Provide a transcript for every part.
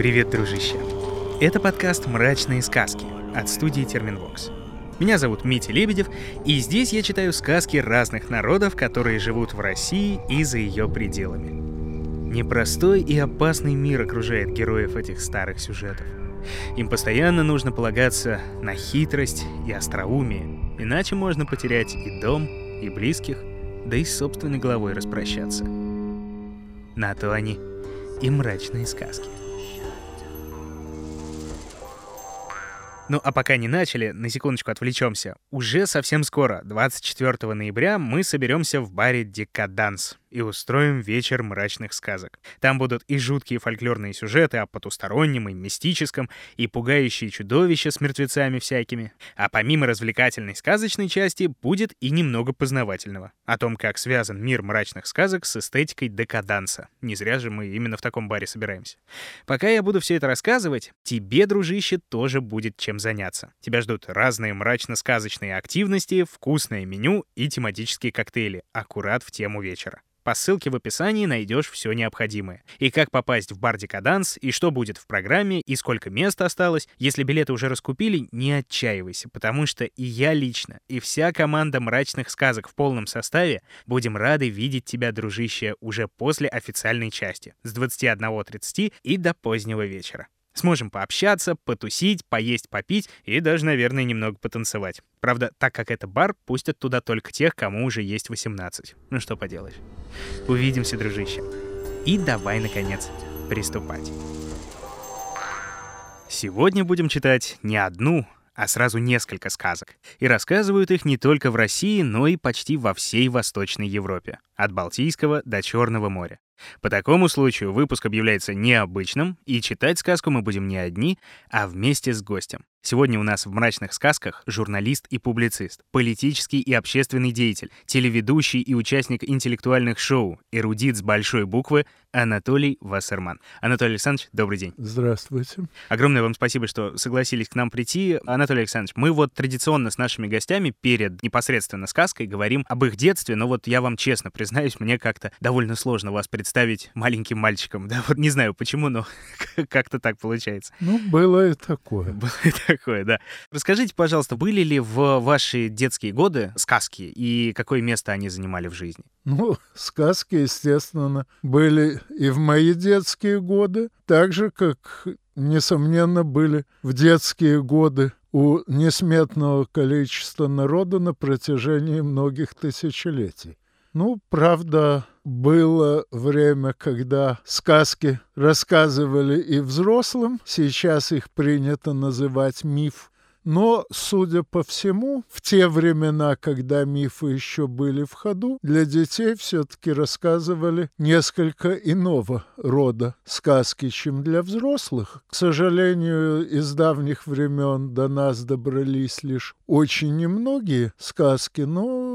Привет, дружище! Это подкаст «Мрачные сказки» от студии Терминвокс. Меня зовут Митя Лебедев, и здесь я читаю сказки разных народов, которые живут в России и за ее пределами. Непростой и опасный мир окружает героев этих старых сюжетов. Им постоянно нужно полагаться на хитрость и остроумие, иначе можно потерять и дом, и близких, да и с собственной головой распрощаться. На то они и мрачные сказки. Ну а пока не начали, на секундочку отвлечемся. Уже совсем скоро, 24 ноября, мы соберемся в баре «Декаданс» и устроим вечер мрачных сказок. Там будут и жуткие фольклорные сюжеты о потустороннем и мистическом, и пугающие чудовища с мертвецами всякими. А помимо развлекательной сказочной части будет и немного познавательного. О том, как связан мир мрачных сказок с эстетикой декаданса. Не зря же мы именно в таком баре собираемся. Пока я буду все это рассказывать, тебе, дружище, тоже будет чем заняться. Тебя ждут разные мрачно-сказочные активности, вкусное меню и тематические коктейли, аккурат в тему вечера. По ссылке в описании найдешь все необходимое. И как попасть в бар Декаданс, и что будет в программе, и сколько места осталось. Если билеты уже раскупили, не отчаивайся, потому что и я лично, и вся команда мрачных сказок в полном составе будем рады видеть тебя, дружище, уже после официальной части с 21.30 и до позднего вечера. Сможем пообщаться, потусить, поесть, попить и даже, наверное, немного потанцевать. Правда, так как это бар, пустят туда только тех, кому уже есть 18. Ну что поделаешь. Увидимся, дружище. И давай, наконец, приступать. Сегодня будем читать не одну, а сразу несколько сказок. И рассказывают их не только в России, но и почти во всей Восточной Европе. От Балтийского до Черного моря. По такому случаю выпуск объявляется необычным, и читать сказку мы будем не одни, а вместе с гостем. Сегодня у нас в «Мрачных сказках» журналист и публицист, политический и общественный деятель, телеведущий и участник интеллектуальных шоу, эрудит с большой буквы Анатолий Вассерман. Анатолий Александрович, добрый день. Здравствуйте. Огромное вам спасибо, что согласились к нам прийти. Анатолий Александрович, мы вот традиционно с нашими гостями перед непосредственно сказкой говорим об их детстве, но вот я вам честно признаюсь, мне как-то довольно сложно вас представить маленьким мальчиком. Да, вот не знаю почему, но как-то так получается. Ну, было и такое. Было и такое, да. Расскажите, пожалуйста, были ли в ваши детские годы сказки и какое место они занимали в жизни? Ну, сказки, естественно, были и в мои детские годы, так же, как, несомненно, были в детские годы у несметного количества народа на протяжении многих тысячелетий. Ну, правда, было время, когда сказки рассказывали и взрослым, сейчас их принято называть миф. Но, судя по всему, в те времена, когда мифы еще были в ходу, для детей все-таки рассказывали несколько иного рода сказки, чем для взрослых. К сожалению, из давних времен до нас добрались лишь очень немногие сказки, но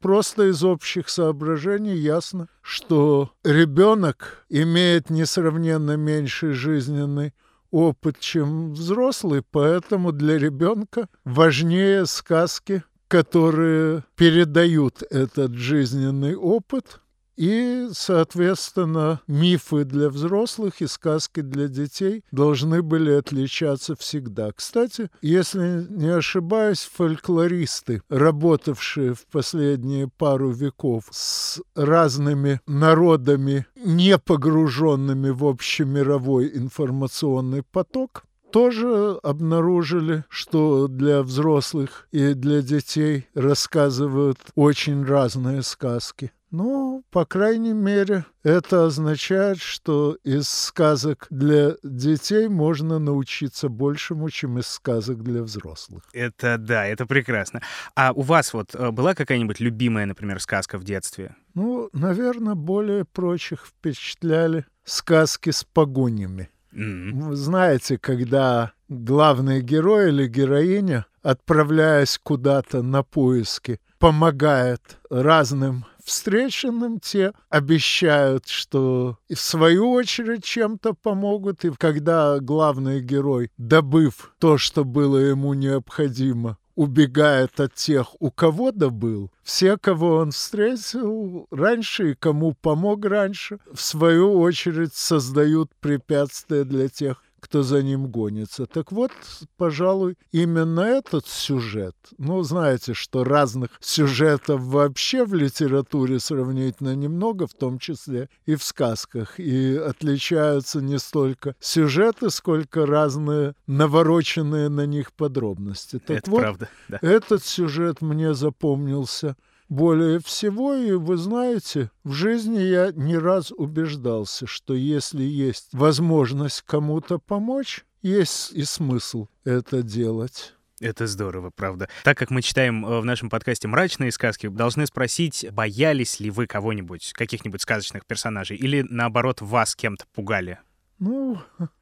Просто из общих соображений ясно, что ребенок имеет несравненно меньший жизненный опыт, чем взрослый, поэтому для ребенка важнее сказки, которые передают этот жизненный опыт, и, соответственно, мифы для взрослых и сказки для детей должны были отличаться всегда. Кстати, если не ошибаюсь, фольклористы, работавшие в последние пару веков с разными народами, не погруженными в общемировой информационный поток, тоже обнаружили, что для взрослых и для детей рассказывают очень разные сказки. Ну, по крайней мере, это означает, что из сказок для детей можно научиться большему, чем из сказок для взрослых. Это да, это прекрасно. А у вас вот э, была какая-нибудь любимая, например, сказка в детстве? Ну, наверное, более прочих впечатляли сказки с погонями. Mm-hmm. Вы знаете, когда главный герой или героиня, отправляясь куда-то на поиски, помогает разным встреченным, те обещают, что в свою очередь чем-то помогут. И когда главный герой, добыв то, что было ему необходимо, убегает от тех, у кого добыл, все, кого он встретил раньше и кому помог раньше, в свою очередь создают препятствия для тех, кто за ним гонится. Так вот, пожалуй, именно этот сюжет, ну, знаете, что разных сюжетов вообще в литературе сравнительно немного, в том числе и в сказках, и отличаются не столько сюжеты, сколько разные навороченные на них подробности. Так Это вот, правда, да. этот сюжет мне запомнился более всего, и вы знаете, в жизни я не раз убеждался, что если есть возможность кому-то помочь, есть и смысл это делать. Это здорово, правда. Так как мы читаем э, в нашем подкасте мрачные сказки, должны спросить, боялись ли вы кого-нибудь, каких-нибудь сказочных персонажей, или наоборот вас кем-то пугали? Ну,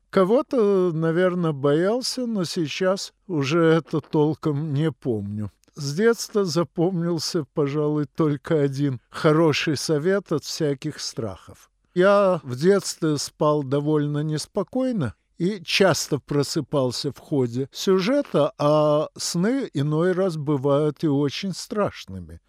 кого-то, наверное, боялся, но сейчас уже это толком не помню. С детства запомнился, пожалуй, только один хороший совет от всяких страхов. Я в детстве спал довольно неспокойно и часто просыпался в ходе сюжета, а сны иной раз бывают и очень страшными.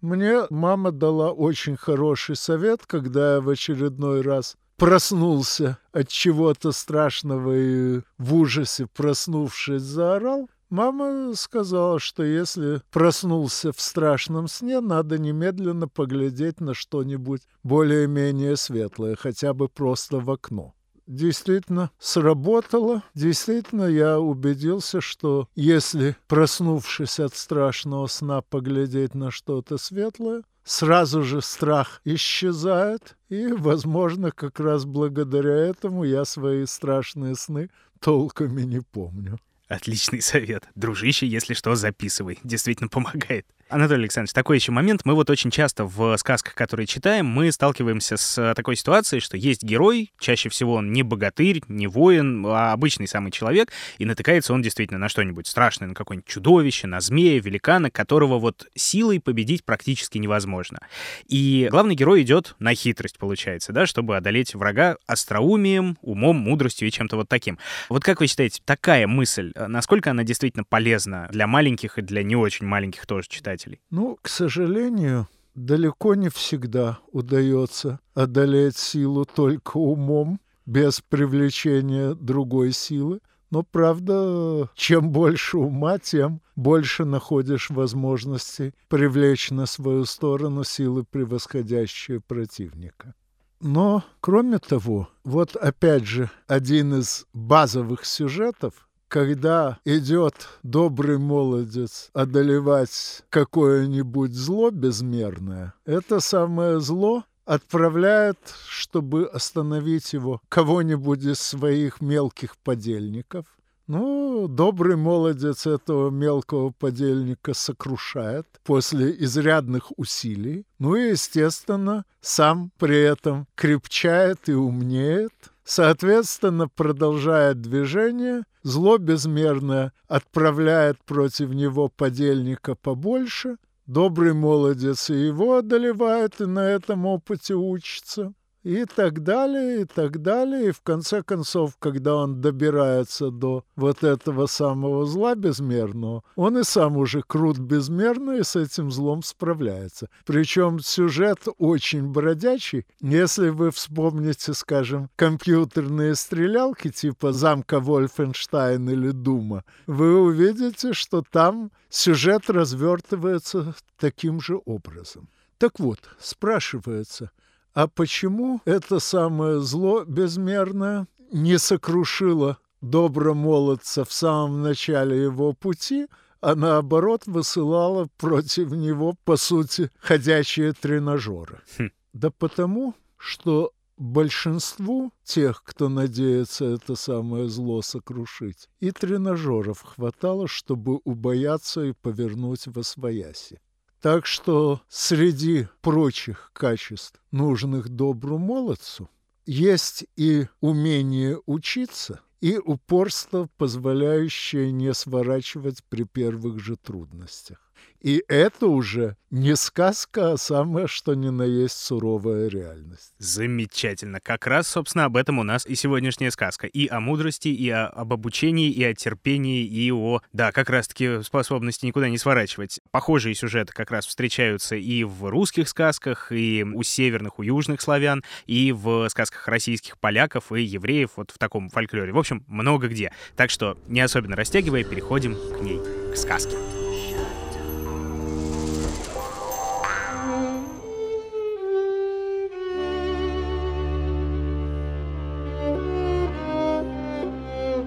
Мне мама дала очень хороший совет, когда я в очередной раз проснулся от чего-то страшного и в ужасе, проснувшись, заорал. Мама сказала, что если проснулся в страшном сне, надо немедленно поглядеть на что-нибудь более-менее светлое, хотя бы просто в окно. Действительно сработало. Действительно, я убедился, что если, проснувшись от страшного сна, поглядеть на что-то светлое, сразу же страх исчезает, и, возможно, как раз благодаря этому я свои страшные сны толком и не помню. Отличный совет. Дружище, если что, записывай. Действительно помогает. Анатолий Александрович, такой еще момент. Мы вот очень часто в сказках, которые читаем, мы сталкиваемся с э, такой ситуацией, что есть герой, чаще всего он не богатырь, не воин, а обычный самый человек, и натыкается он действительно на что-нибудь страшное, на какое-нибудь чудовище, на змея, великана, которого вот силой победить практически невозможно. И главный герой идет на хитрость, получается, да, чтобы одолеть врага остроумием, умом, мудростью и чем-то вот таким. Вот как вы считаете, такая мысль, э, насколько она действительно полезна для маленьких и для не очень маленьких тоже читателей? Читателей? Ну, к сожалению, далеко не всегда удается одолеть силу только умом, без привлечения другой силы. Но, правда, чем больше ума, тем больше находишь возможности привлечь на свою сторону силы, превосходящие противника. Но, кроме того, вот опять же один из базовых сюжетов когда идет добрый молодец одолевать какое-нибудь зло безмерное, это самое зло отправляет, чтобы остановить его, кого-нибудь из своих мелких подельников. Ну, добрый молодец этого мелкого подельника сокрушает после изрядных усилий. Ну и, естественно, сам при этом крепчает и умнеет – Соответственно, продолжает движение, зло безмерное отправляет против него подельника побольше, добрый молодец и его одолевает, и на этом опыте учится и так далее, и так далее. И в конце концов, когда он добирается до вот этого самого зла безмерного, он и сам уже крут безмерно и с этим злом справляется. Причем сюжет очень бродячий. Если вы вспомните, скажем, компьютерные стрелялки типа «Замка Вольфенштайн» или «Дума», вы увидите, что там сюжет развертывается таким же образом. Так вот, спрашивается – а почему это самое зло безмерное не сокрушило добромолодца в самом начале его пути, а наоборот высылало против него, по сути, ходячие тренажеры? Хм. Да потому, что большинству тех, кто надеется это самое зло сокрушить, и тренажеров хватало, чтобы убояться и повернуть во свояси. Так что среди прочих качеств, нужных добру молодцу, есть и умение учиться, и упорство, позволяющее не сворачивать при первых же трудностях. И это уже не сказка, а самое что ни на есть суровая реальность. Замечательно. Как раз, собственно, об этом у нас и сегодняшняя сказка. И о мудрости, и о, об обучении, и о терпении, и о, да, как раз-таки способности никуда не сворачивать. Похожие сюжеты как раз встречаются и в русских сказках, и у северных, у южных славян, и в сказках российских поляков и евреев, вот в таком фольклоре. В общем, много где. Так что, не особенно растягивая, переходим к ней, к сказке.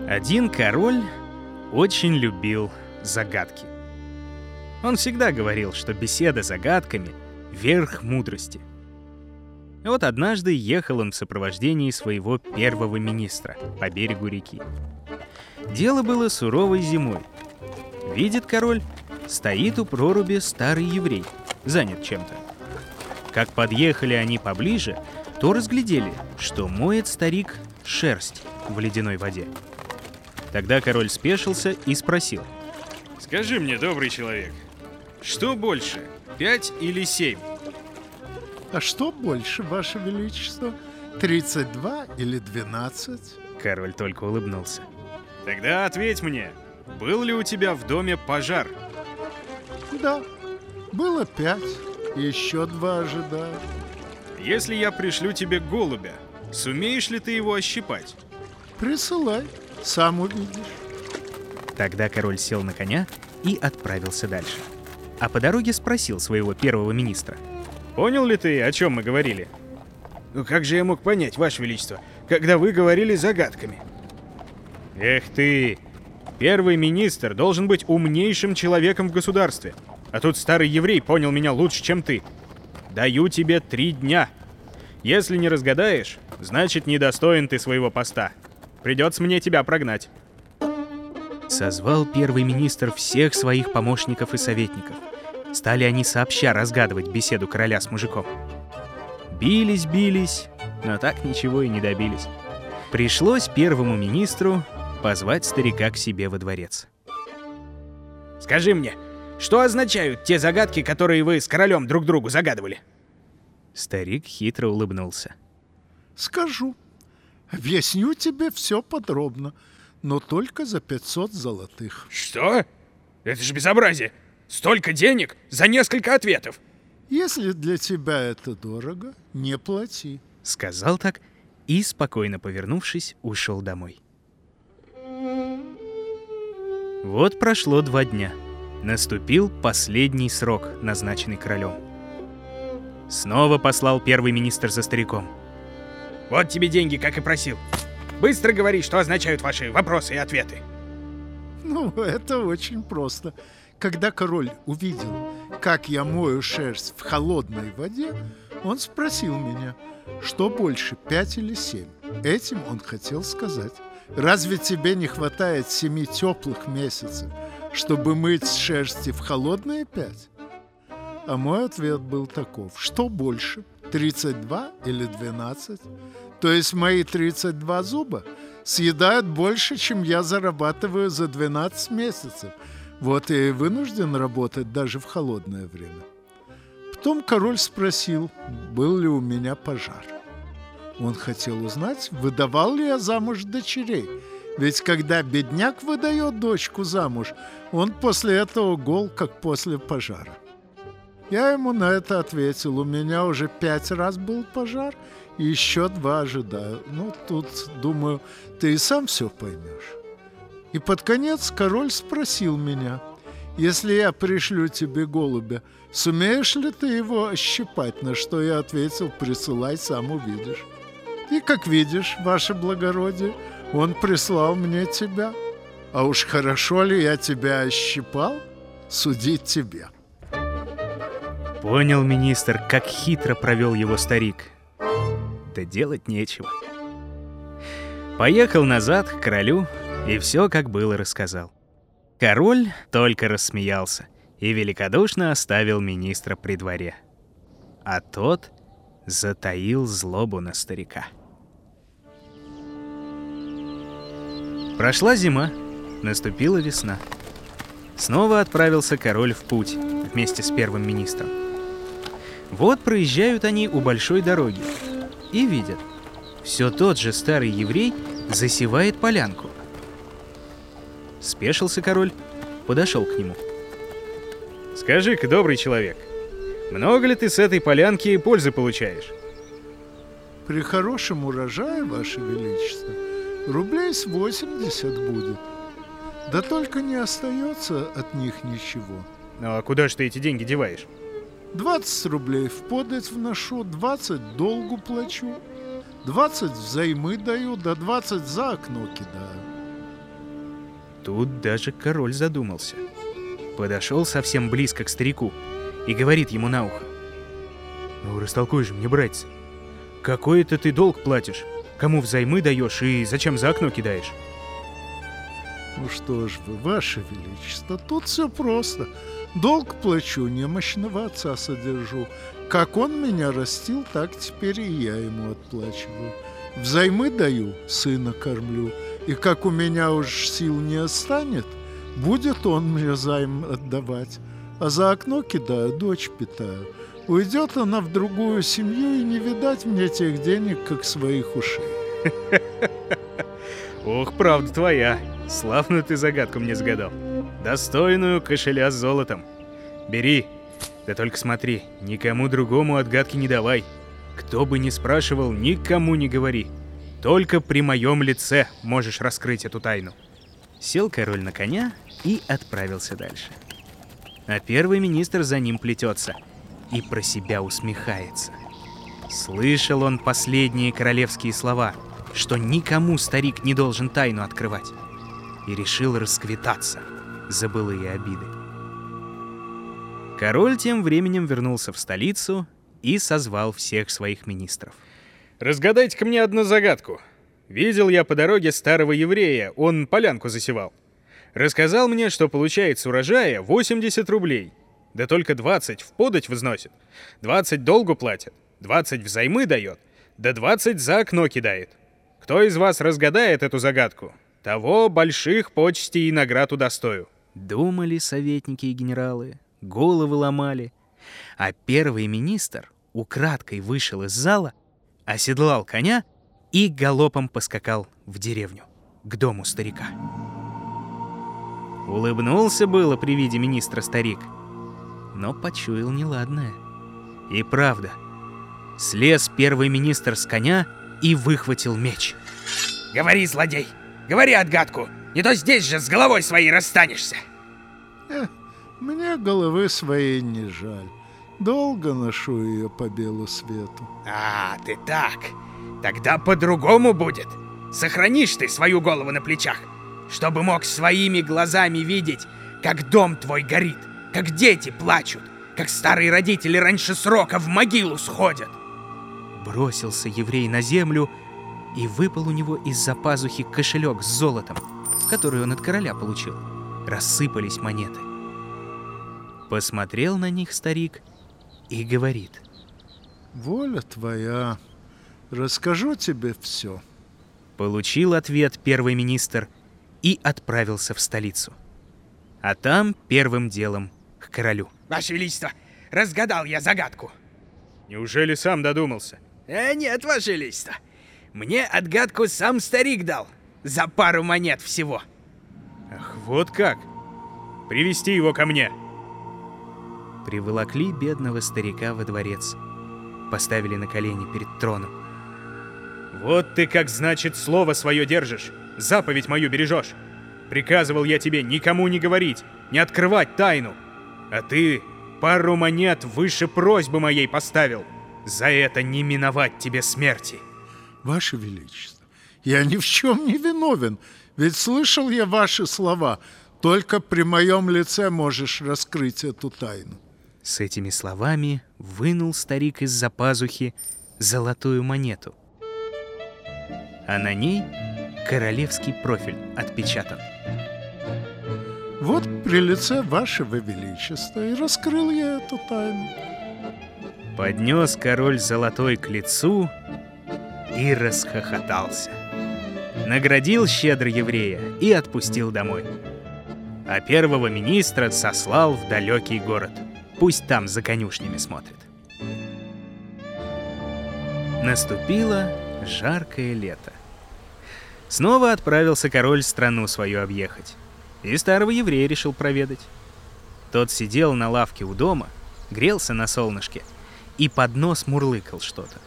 Один король очень любил загадки. Он всегда говорил, что беседа загадками — верх мудрости. Вот однажды ехал он в сопровождении своего первого министра по берегу реки. Дело было суровой зимой. Видит король, стоит у проруби старый еврей, занят чем-то. Как подъехали они поближе, то разглядели, что моет старик шерсть в ледяной воде. Тогда король спешился и спросил. «Скажи мне, добрый человек, что больше, пять или семь?» «А что больше, Ваше Величество, 32 или 12?» Король только улыбнулся. «Тогда ответь мне, был ли у тебя в доме пожар?» «Да, было пять, еще два ожидаю». «Если я пришлю тебе голубя, сумеешь ли ты его ощипать?» «Присылай». Сам увидишь. Тогда король сел на коня и отправился дальше. А по дороге спросил своего первого министра. «Понял ли ты, о чем мы говорили?» «Ну как же я мог понять, Ваше Величество, когда вы говорили загадками?» «Эх ты! Первый министр должен быть умнейшим человеком в государстве. А тут старый еврей понял меня лучше, чем ты. Даю тебе три дня. Если не разгадаешь, значит, недостоин ты своего поста. Придется мне тебя прогнать. Созвал первый министр всех своих помощников и советников. Стали они сообща разгадывать беседу короля с мужиком. Бились, бились, но так ничего и не добились. Пришлось первому министру позвать старика к себе во дворец. «Скажи мне, что означают те загадки, которые вы с королем друг другу загадывали?» Старик хитро улыбнулся. «Скажу», Объясню тебе все подробно, но только за 500 золотых. Что? Это же безобразие! Столько денег за несколько ответов! Если для тебя это дорого, не плати. Сказал так и, спокойно повернувшись, ушел домой. Вот прошло два дня. Наступил последний срок, назначенный королем. Снова послал первый министр за стариком — вот тебе деньги, как и просил. Быстро говори, что означают ваши вопросы и ответы. Ну, это очень просто. Когда король увидел, как я мою шерсть в холодной воде, он спросил меня, что больше, пять или семь. Этим он хотел сказать. Разве тебе не хватает семи теплых месяцев, чтобы мыть шерсти в холодные пять? А мой ответ был таков. Что больше, 32 или 12? То есть мои 32 зуба съедают больше, чем я зарабатываю за 12 месяцев. Вот и вынужден работать даже в холодное время. Потом король спросил, был ли у меня пожар. Он хотел узнать, выдавал ли я замуж дочерей. Ведь когда бедняк выдает дочку замуж, он после этого гол, как после пожара. Я ему на это ответил, у меня уже пять раз был пожар, и еще два ожидаю. Ну, тут, думаю, ты и сам все поймешь. И под конец король спросил меня, если я пришлю тебе голубя, сумеешь ли ты его ощипать, на что я ответил, присылай, сам увидишь. И, как видишь, ваше благородие, он прислал мне тебя. А уж хорошо ли я тебя ощипал, судить тебе. Понял министр, как хитро провел его старик да делать нечего. Поехал назад к королю и все как было рассказал. Король только рассмеялся и великодушно оставил министра при дворе. А тот затаил злобу на старика. Прошла зима, наступила весна. Снова отправился король в путь вместе с первым министром. Вот проезжают они у большой дороги и видят, все тот же старый еврей засевает полянку. Спешился король, подошел к нему. «Скажи-ка, добрый человек, много ли ты с этой полянки пользы получаешь?» При хорошем урожае, Ваше Величество, рублей с 80 будет. Да только не остается от них ничего. Ну а куда же ты эти деньги деваешь? 20 рублей в подать вношу, 20 долгу плачу, 20 взаймы даю, да 20 за окно кидаю. Тут даже король задумался. Подошел совсем близко к старику и говорит ему на ухо. «Ну, растолкуй же мне, братец, какой это ты долг платишь? Кому взаймы даешь и зачем за окно кидаешь?» Ну что ж вы, ваше величество, тут все просто. Долг плачу, немощного отца содержу. Как он меня растил, так теперь и я ему отплачиваю. Взаймы даю, сына кормлю. И как у меня уж сил не останет, будет он мне займ отдавать. А за окно кидаю, дочь питаю. Уйдет она в другую семью, и не видать мне тех денег, как своих ушей. Ох, правда твоя. Славную ты загадку мне загадал. Достойную кошеля с золотом. Бери. Да только смотри, никому другому отгадки не давай. Кто бы ни спрашивал, никому не говори. Только при моем лице можешь раскрыть эту тайну. Сел король на коня и отправился дальше. А первый министр за ним плетется и про себя усмехается. Слышал он последние королевские слова, что никому старик не должен тайну открывать и решил расквитаться за былые обиды. Король тем временем вернулся в столицу и созвал всех своих министров. «Разгадайте-ка мне одну загадку. Видел я по дороге старого еврея, он полянку засевал. Рассказал мне, что получает с урожая 80 рублей. Да только 20 в подать возносит, 20 долгу платит, 20 взаймы дает, да 20 за окно кидает. Кто из вас разгадает эту загадку, того больших почестей и наград удостою. Думали советники и генералы, головы ломали. А первый министр украдкой вышел из зала, оседлал коня и галопом поскакал в деревню, к дому старика. Улыбнулся было при виде министра старик, но почуял неладное. И правда, слез первый министр с коня и выхватил меч. «Говори, злодей!» Говори отгадку, не то здесь же с головой своей расстанешься. Э, мне головы своей не жаль. Долго ношу ее по белу свету. А, ты так. Тогда по-другому будет. Сохранишь ты свою голову на плечах, чтобы мог своими глазами видеть, как дом твой горит, как дети плачут, как старые родители раньше срока в могилу сходят. Бросился еврей на землю и выпал у него из-за пазухи кошелек с золотом, который он от короля получил. Рассыпались монеты. Посмотрел на них старик и говорит. «Воля твоя, расскажу тебе все». Получил ответ первый министр и отправился в столицу. А там первым делом к королю. «Ваше Величество, разгадал я загадку!» «Неужели сам додумался?» «Э, нет, Ваше Величество, мне отгадку сам старик дал. За пару монет всего. Ах, вот как. Привести его ко мне. Приволокли бедного старика во дворец. Поставили на колени перед троном. Вот ты как значит слово свое держишь. Заповедь мою бережешь. Приказывал я тебе никому не говорить, не открывать тайну. А ты пару монет выше просьбы моей поставил. За это не миновать тебе смерти. Ваше Величество, я ни в чем не виновен, ведь слышал я ваши слова. Только при моем лице можешь раскрыть эту тайну. С этими словами вынул старик из-за пазухи золотую монету. А на ней королевский профиль отпечатан. Вот при лице вашего величества и раскрыл я эту тайну. Поднес король золотой к лицу и расхохотался. Наградил щедро еврея и отпустил домой. а первого министра сослал в далекий город. Пусть там за конюшнями смотрит. Наступило жаркое лето. Снова отправился король страну свою объехать. И старого еврея решил проведать. Тот сидел на лавке у дома, грелся на солнышке и под нос мурлыкал что-то.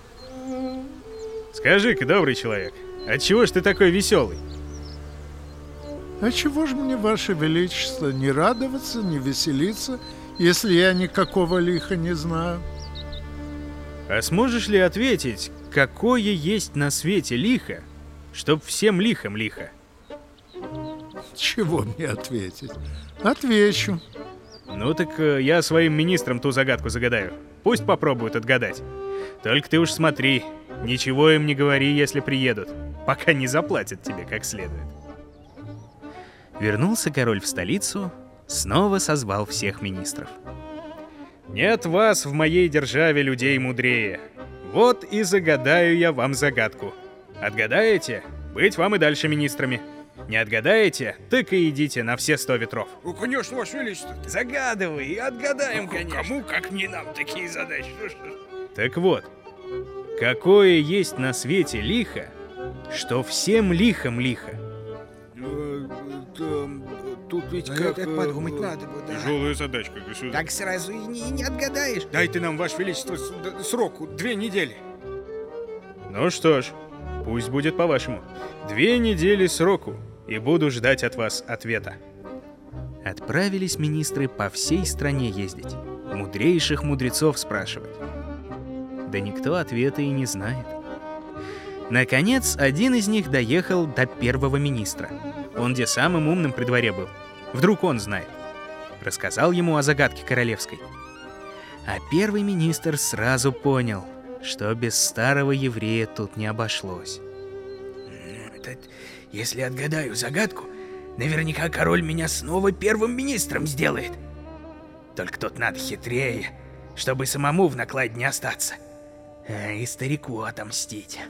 Скажи-ка, добрый человек, отчего ж ты такой веселый? А чего же мне, Ваше Величество, не радоваться, не веселиться, если я никакого лиха не знаю? А сможешь ли ответить, какое есть на свете лихо, чтоб всем лихом лихо? Чего мне ответить? Отвечу. Ну так э, я своим министрам ту загадку загадаю. Пусть попробуют отгадать. Только ты уж смотри, ничего им не говори, если приедут, пока не заплатят тебе как следует. Вернулся король в столицу, снова созвал всех министров. Нет вас в моей державе людей мудрее. Вот и загадаю я вам загадку. Отгадаете? Быть вам и дальше министрами. Не отгадаете? Так и идите на все сто ветров. Ну, конечно, Ваше Величество. Загадывай и отгадаем, конечно. Кому, как не нам, такие задачи. Так вот, какое есть на свете лихо, что всем лихом лихо? Там, Тут ведь А как... это э, подумать надо бы, да. Тяжелая задачка, государь. Так сразу и не, и не отгадаешь. Дайте нам, Ваше Величество, с- д- сроку, две недели. Ну что ж, пусть будет по-вашему. Две недели сроку, и буду ждать от вас ответа. Отправились министры по всей стране ездить, мудрейших мудрецов спрашивать. Да никто ответа и не знает. Наконец, один из них доехал до первого министра. Он где самым умным при дворе был. Вдруг он знает. Рассказал ему о загадке королевской. А первый министр сразу понял, что без старого еврея тут не обошлось. Это, если отгадаю загадку, наверняка король меня снова первым министром сделает. Только тут надо хитрее, чтобы самому в накладе не остаться. А, и старику отомстить.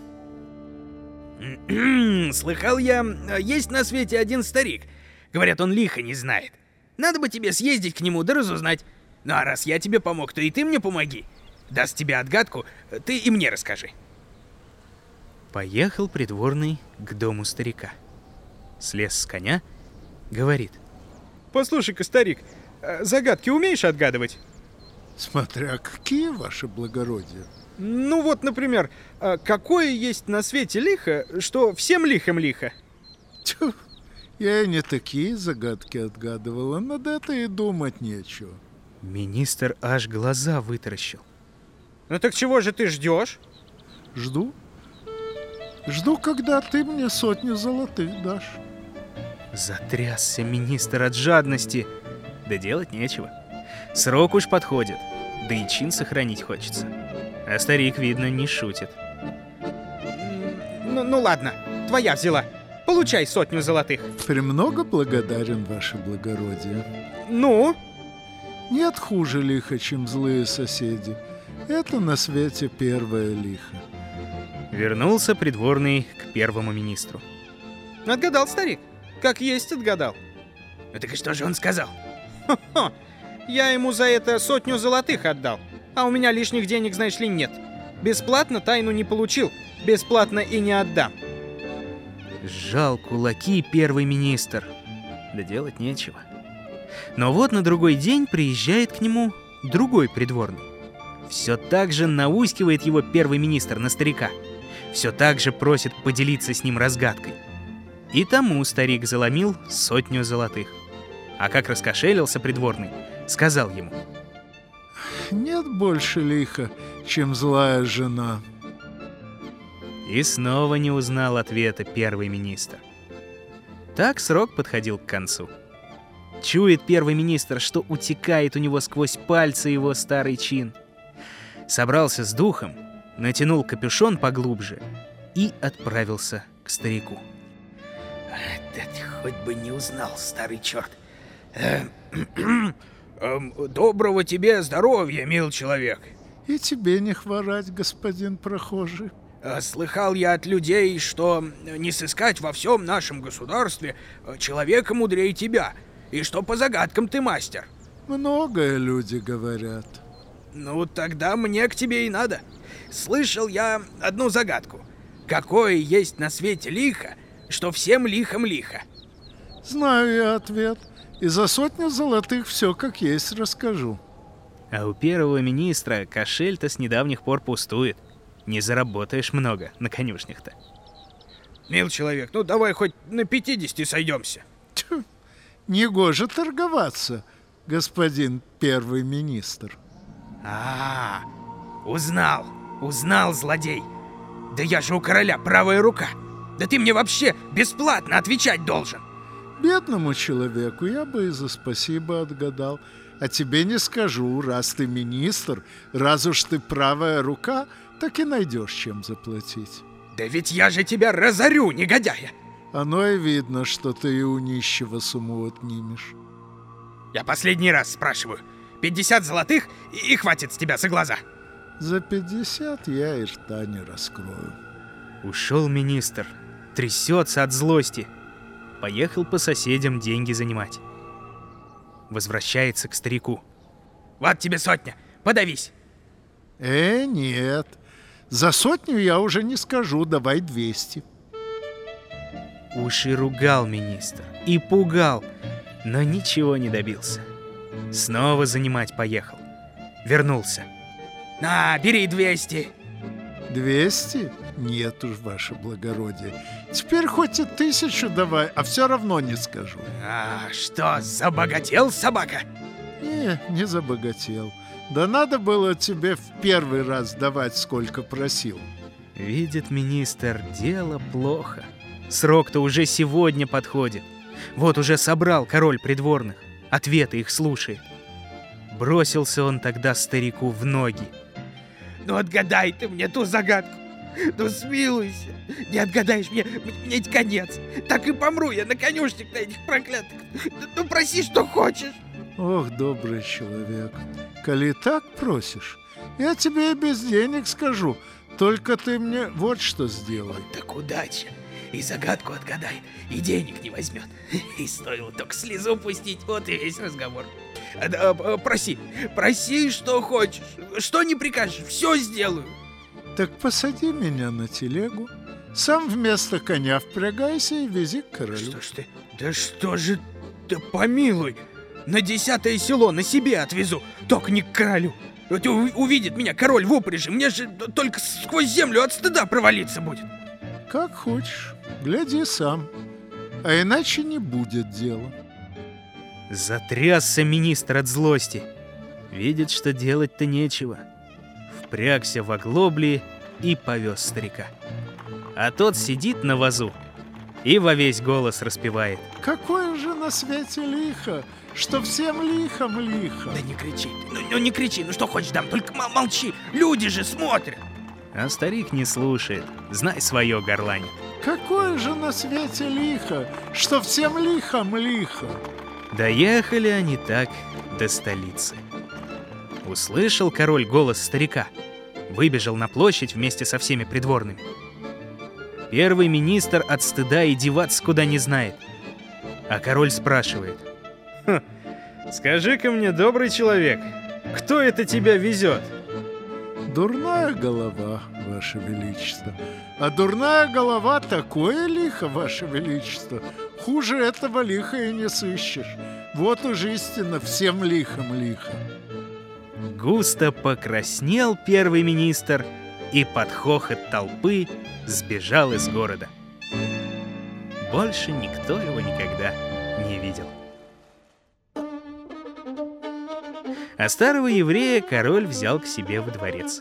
Слыхал я, есть на свете один старик. Говорят, он лихо не знает. Надо бы тебе съездить к нему да разузнать. Ну а раз я тебе помог, то и ты мне помоги. Даст тебе отгадку, ты и мне расскажи. Поехал придворный к дому старика. Слез с коня, говорит. Послушай-ка, старик, э, загадки умеешь отгадывать? Смотря какие, Ваше Благородие. Ну вот, например, э, какое есть на свете лихо, что всем лихом лихо? Тьфу, я и не такие загадки отгадывала, над это и думать нечего. Министр аж глаза вытаращил. Ну так чего же ты ждешь? Жду. Жду, когда ты мне сотню золотых дашь. Затрясся министр от жадности. Да делать нечего. Срок уж подходит. Да и чин сохранить хочется. А старик, видно, не шутит. Ну, ну ладно, твоя взяла. Получай сотню золотых. Премного благодарен, Ваше Благородие. Ну? Нет хуже лиха, чем злые соседи. Это на свете первое лихо. Вернулся придворный к первому министру. Отгадал старик. Как есть отгадал. Ну так и что же он сказал? Ха, я ему за это сотню золотых отдал. А у меня лишних денег, знаешь ли, нет. Бесплатно тайну не получил, бесплатно и не отдам. Сжал кулаки первый министр. Да делать нечего. Но вот на другой день приезжает к нему другой придворный. Все так же наускивает его первый министр на старика. Все так же просит поделиться с ним разгадкой. И тому старик заломил сотню золотых. А как раскошелился придворный, сказал ему. Нет больше лиха, чем злая жена. И снова не узнал ответа первый министр. Так срок подходил к концу. Чует первый министр, что утекает у него сквозь пальцы его старый чин. Собрался с духом, натянул капюшон поглубже и отправился к старику. Этот хоть бы не узнал, старый черт. Эм, Доброго тебе здоровья, мил человек. И тебе не хворать, господин прохожий. Э, Слыхал я от людей, что не сыскать во всем нашем государстве э, человека мудрее тебя. и что по загадкам ты мастер. Многое люди говорят. Ну, тогда мне к тебе и надо. Слышал я одну загадку. Какое есть на свете лихо, что всем лихом лихо? Знаю я ответ. И за сотню золотых все как есть расскажу. А у первого министра кошель-то с недавних пор пустует. Не заработаешь много на конюшнях-то. Мил человек, ну давай хоть на 50 сойдемся. Тьфу, негоже торговаться, господин первый министр. А, узнал, узнал, злодей. Да я же у короля правая рука. Да ты мне вообще бесплатно отвечать должен. Бедному человеку я бы и за спасибо отгадал. А тебе не скажу, раз ты министр, раз уж ты правая рука, так и найдешь чем заплатить. Да ведь я же тебя разорю, негодяя. Оно и видно, что ты и у нищего сумму отнимешь. Я последний раз спрашиваю. 50 золотых и, и хватит с тебя за глаза. За 50 я и рта не раскрою. Ушел министр. Трясется от злости. Поехал по соседям деньги занимать. Возвращается к старику. Вот тебе сотня. Подавись. Э, нет. За сотню я уже не скажу, давай 200. Уж и ругал министр, и пугал, но ничего не добился. Снова занимать поехал. Вернулся. На, бери 200. 200? Нет уж, ваше благородие. Теперь хоть и тысячу давай, а все равно не скажу. А, что, забогател собака? Не, не забогател. Да надо было тебе в первый раз давать, сколько просил. Видит министр, дело плохо. Срок-то уже сегодня подходит. Вот уже собрал король придворных. Ответы их слушает. Бросился он тогда старику в ноги. Ну отгадай ты мне ту загадку. Ну смилуйся. Не отгадаешь мне, мне конец. Так и помру я на конюшник на этих проклятых. Ну проси, что хочешь. Ох, добрый человек. Коли так просишь, я тебе и без денег скажу. Только ты мне вот что сделай. Так удачи. И загадку отгадай, и денег не возьмет. И стоило только слезу пустить, вот и весь разговор. А, а, проси, проси, что хочешь. Что не прикажешь, все сделаю. Так посади меня на телегу, сам вместо коня впрягайся и вези к королю. Что ж ты, да что же ты, помилуй, на десятое село на себе отвезу, только не к королю. Увидит меня король в упряжи, мне же только сквозь землю от стыда провалиться будет. Как хочешь, гляди сам, а иначе не будет дела. Затрясся министр от злости. Видит, что делать-то нечего. Впрягся в оглобли и повез старика. А тот сидит на вазу и во весь голос распевает. Какое же на свете лихо, что всем лихом лихо. Да не кричи, ну, ну не кричи, ну что хочешь дам, только молчи, люди же смотрят. А старик не слушает, знай свое горлань. Какое же на свете лихо, что всем лихом лихо. Доехали они так до столицы. Услышал король голос старика. Выбежал на площадь вместе со всеми придворными. Первый министр от стыда и деваться куда не знает. А король спрашивает. «Хм, Скажи-ка мне, добрый человек, кто это тебя везет? Дурная голова, Ваше Величество. А дурная голова такое лихо, Ваше Величество. Хуже этого лиха и не сыщешь. Вот уж истинно всем лихом лихо. Густо покраснел первый министр и под хохот толпы сбежал из города. Больше никто его никогда не видел. А старого еврея король взял к себе в дворец.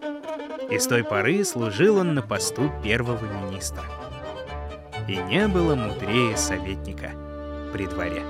И с той поры служил он на посту первого министра. И не было мудрее советника при дворе.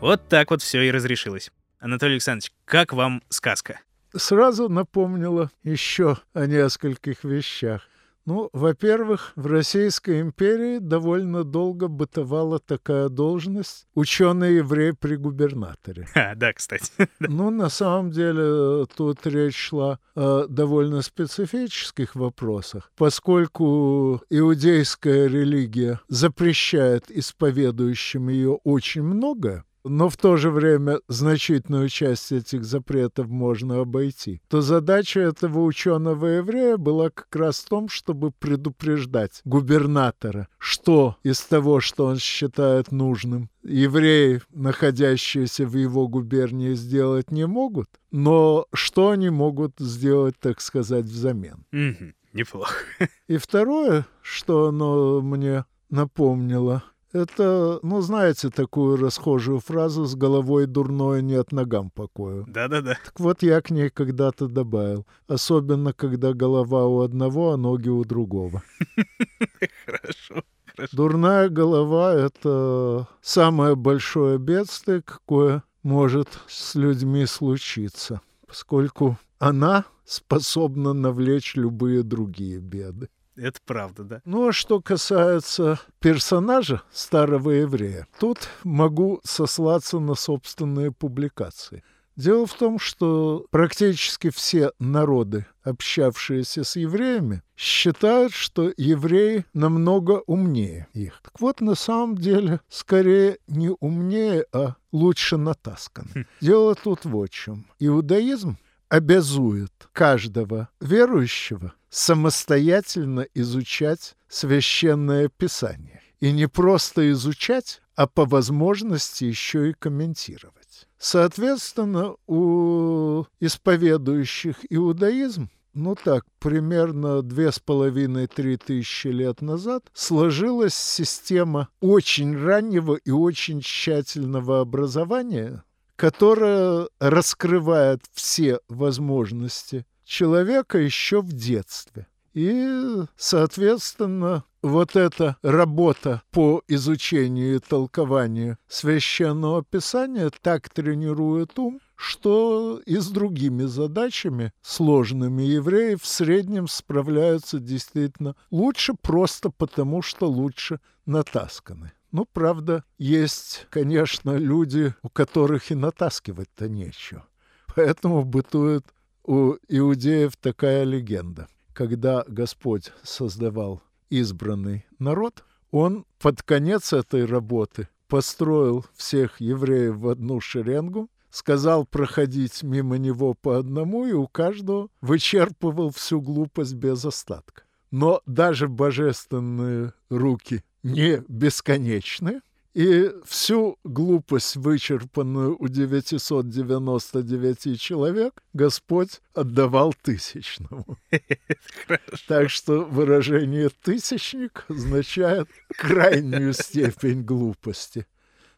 Вот так вот все и разрешилось. Анатолий Александрович, как вам сказка? Сразу напомнила еще о нескольких вещах. Ну, во-первых, в Российской империи довольно долго бытовала такая должность ученый-еврей при губернаторе. А, да, кстати. Ну, на самом деле, тут речь шла о довольно специфических вопросах, поскольку иудейская религия запрещает исповедующим ее очень много, но в то же время значительную часть этих запретов можно обойти, то задача этого ученого-еврея была как раз в том, чтобы предупреждать губернатора, что из того, что он считает нужным, евреи, находящиеся в его губернии, сделать не могут, но что они могут сделать, так сказать, взамен. Угу, неплохо. И второе, что оно мне напомнило – это, ну, знаете такую расхожую фразу «с головой дурное нет ногам покою». Да-да-да. Так вот я к ней когда-то добавил. Особенно, когда голова у одного, а ноги у другого. Хорошо. Дурная голова — это самое большое бедствие, какое может с людьми случиться, поскольку она способна навлечь любые другие беды. Это правда, да. Ну, а что касается персонажа старого еврея, тут могу сослаться на собственные публикации. Дело в том, что практически все народы, общавшиеся с евреями, считают, что евреи намного умнее их. Так вот, на самом деле, скорее не умнее, а лучше натасканы. Хм. Дело тут вот в чем. Иудаизм обязует каждого верующего самостоятельно изучать священное писание. И не просто изучать, а по возможности еще и комментировать. Соответственно, у исповедующих иудаизм ну так, примерно две с половиной-три тысячи лет назад сложилась система очень раннего и очень тщательного образования, которая раскрывает все возможности человека еще в детстве. И, соответственно, вот эта работа по изучению и толкованию священного писания так тренирует ум, что и с другими задачами сложными евреи в среднем справляются действительно лучше просто потому, что лучше натасканы. Ну, правда, есть, конечно, люди, у которых и натаскивать-то нечего. Поэтому бытует у иудеев такая легенда. Когда Господь создавал избранный народ, он под конец этой работы построил всех евреев в одну шеренгу, сказал проходить мимо него по одному, и у каждого вычерпывал всю глупость без остатка. Но даже божественные руки не бесконечны, и всю глупость, вычерпанную у 999 человек, Господь отдавал тысячному. Так что выражение «тысячник» означает крайнюю степень глупости.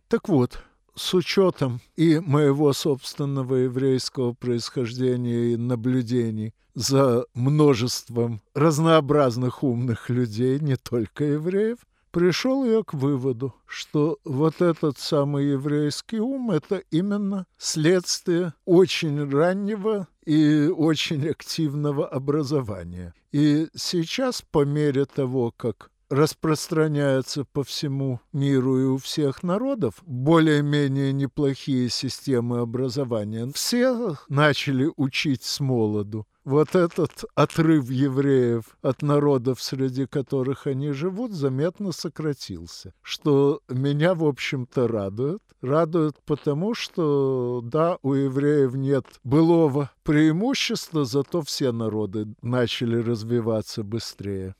Так вот, с учетом и моего собственного еврейского происхождения и наблюдений за множеством разнообразных умных людей, не только евреев, пришел я к выводу, что вот этот самый еврейский ум — это именно следствие очень раннего и очень активного образования. И сейчас, по мере того, как распространяются по всему миру и у всех народов более-менее неплохие системы образования. Все начали учить с молоду. Вот этот отрыв евреев от народов, среди которых они живут, заметно сократился, что меня, в общем-то, радует. Радует потому, что, да, у евреев нет былого преимущества, зато все народы начали развиваться быстрее.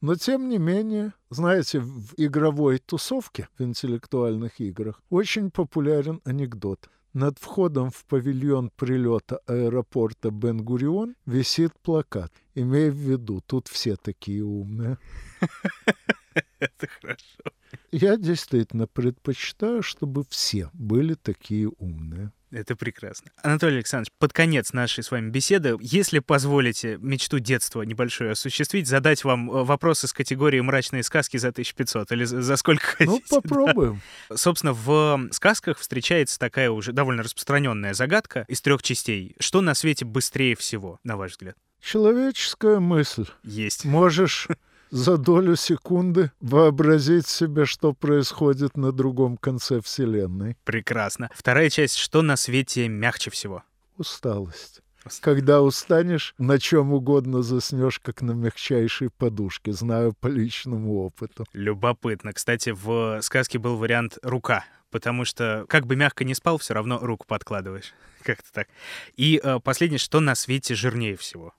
Но, тем не менее, знаете, в игровой тусовке, в интеллектуальных играх, очень популярен анекдот. Над входом в павильон прилета аэропорта Бен-Гурион висит плакат. Имея в виду, тут все такие умные. Это хорошо. Я действительно предпочитаю, чтобы все были такие умные. Это прекрасно. Анатолий Александрович, под конец нашей с вами беседы, если позволите мечту детства небольшую осуществить, задать вам э, вопрос из категории «Мрачные сказки» за 1500 или за сколько ну, хотите. Ну, попробуем. Да. Собственно, в сказках встречается такая уже довольно распространенная загадка из трех частей. Что на свете быстрее всего, на ваш взгляд? Человеческая мысль. Есть. Можешь за долю секунды вообразить себе, что происходит на другом конце Вселенной. Прекрасно. Вторая часть. Что на свете мягче всего? Усталость. Когда устанешь, на чем угодно заснешь, как на мягчайшей подушке, знаю по личному опыту. Любопытно. Кстати, в сказке был вариант «рука», потому что как бы мягко не спал, все равно руку подкладываешь. Как-то так. И э, последнее, что на свете жирнее всего?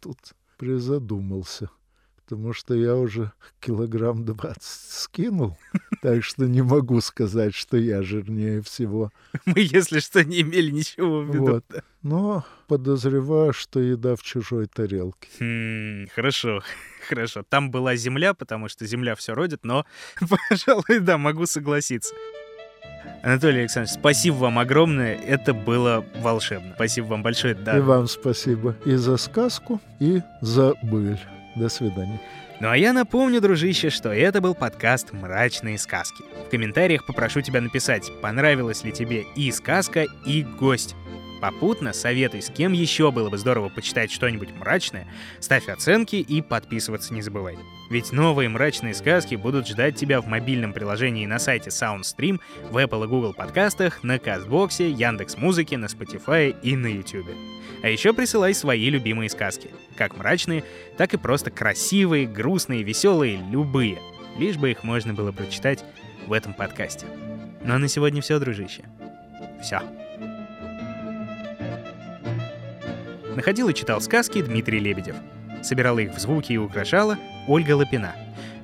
Тут призадумался потому что я уже килограмм 20 скинул, так что не могу сказать, что я жирнее всего. Мы, если что, не имели ничего в виду. Вот. Но подозреваю, что еда в чужой тарелке. Хм, хорошо, хорошо. Там была земля, потому что земля все родит, но, пожалуй, да, могу согласиться. Анатолий Александрович, спасибо вам огромное. Это было волшебно. Спасибо вам большое. Да. И вам спасибо и за сказку, и за быль. До свидания. Ну а я напомню, дружище, что это был подкаст «Мрачные сказки». В комментариях попрошу тебя написать, понравилась ли тебе и сказка, и гость. Попутно советуй, с кем еще было бы здорово почитать что-нибудь мрачное, ставь оценки и подписываться не забывай. Ведь новые мрачные сказки будут ждать тебя в мобильном приложении на сайте SoundStream, в Apple и Google подкастах, на Кастбоксе, Яндекс Музыке, на Spotify и на YouTube. А еще присылай свои любимые сказки. Как мрачные, так и просто красивые, грустные, веселые, любые. Лишь бы их можно было прочитать в этом подкасте. Ну а на сегодня все, дружище. Все. Находил и читал сказки Дмитрий Лебедев. Собирала их в звуки и украшала Ольга Лапина.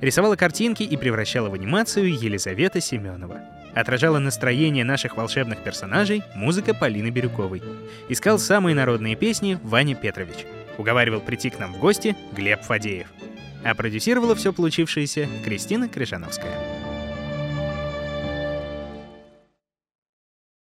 Рисовала картинки и превращала в анимацию Елизавета Семенова. Отражала настроение наших волшебных персонажей музыка Полины Бирюковой. Искал самые народные песни Ваня Петрович. Уговаривал прийти к нам в гости Глеб Фадеев. А продюсировала все получившееся Кристина Крыжановская.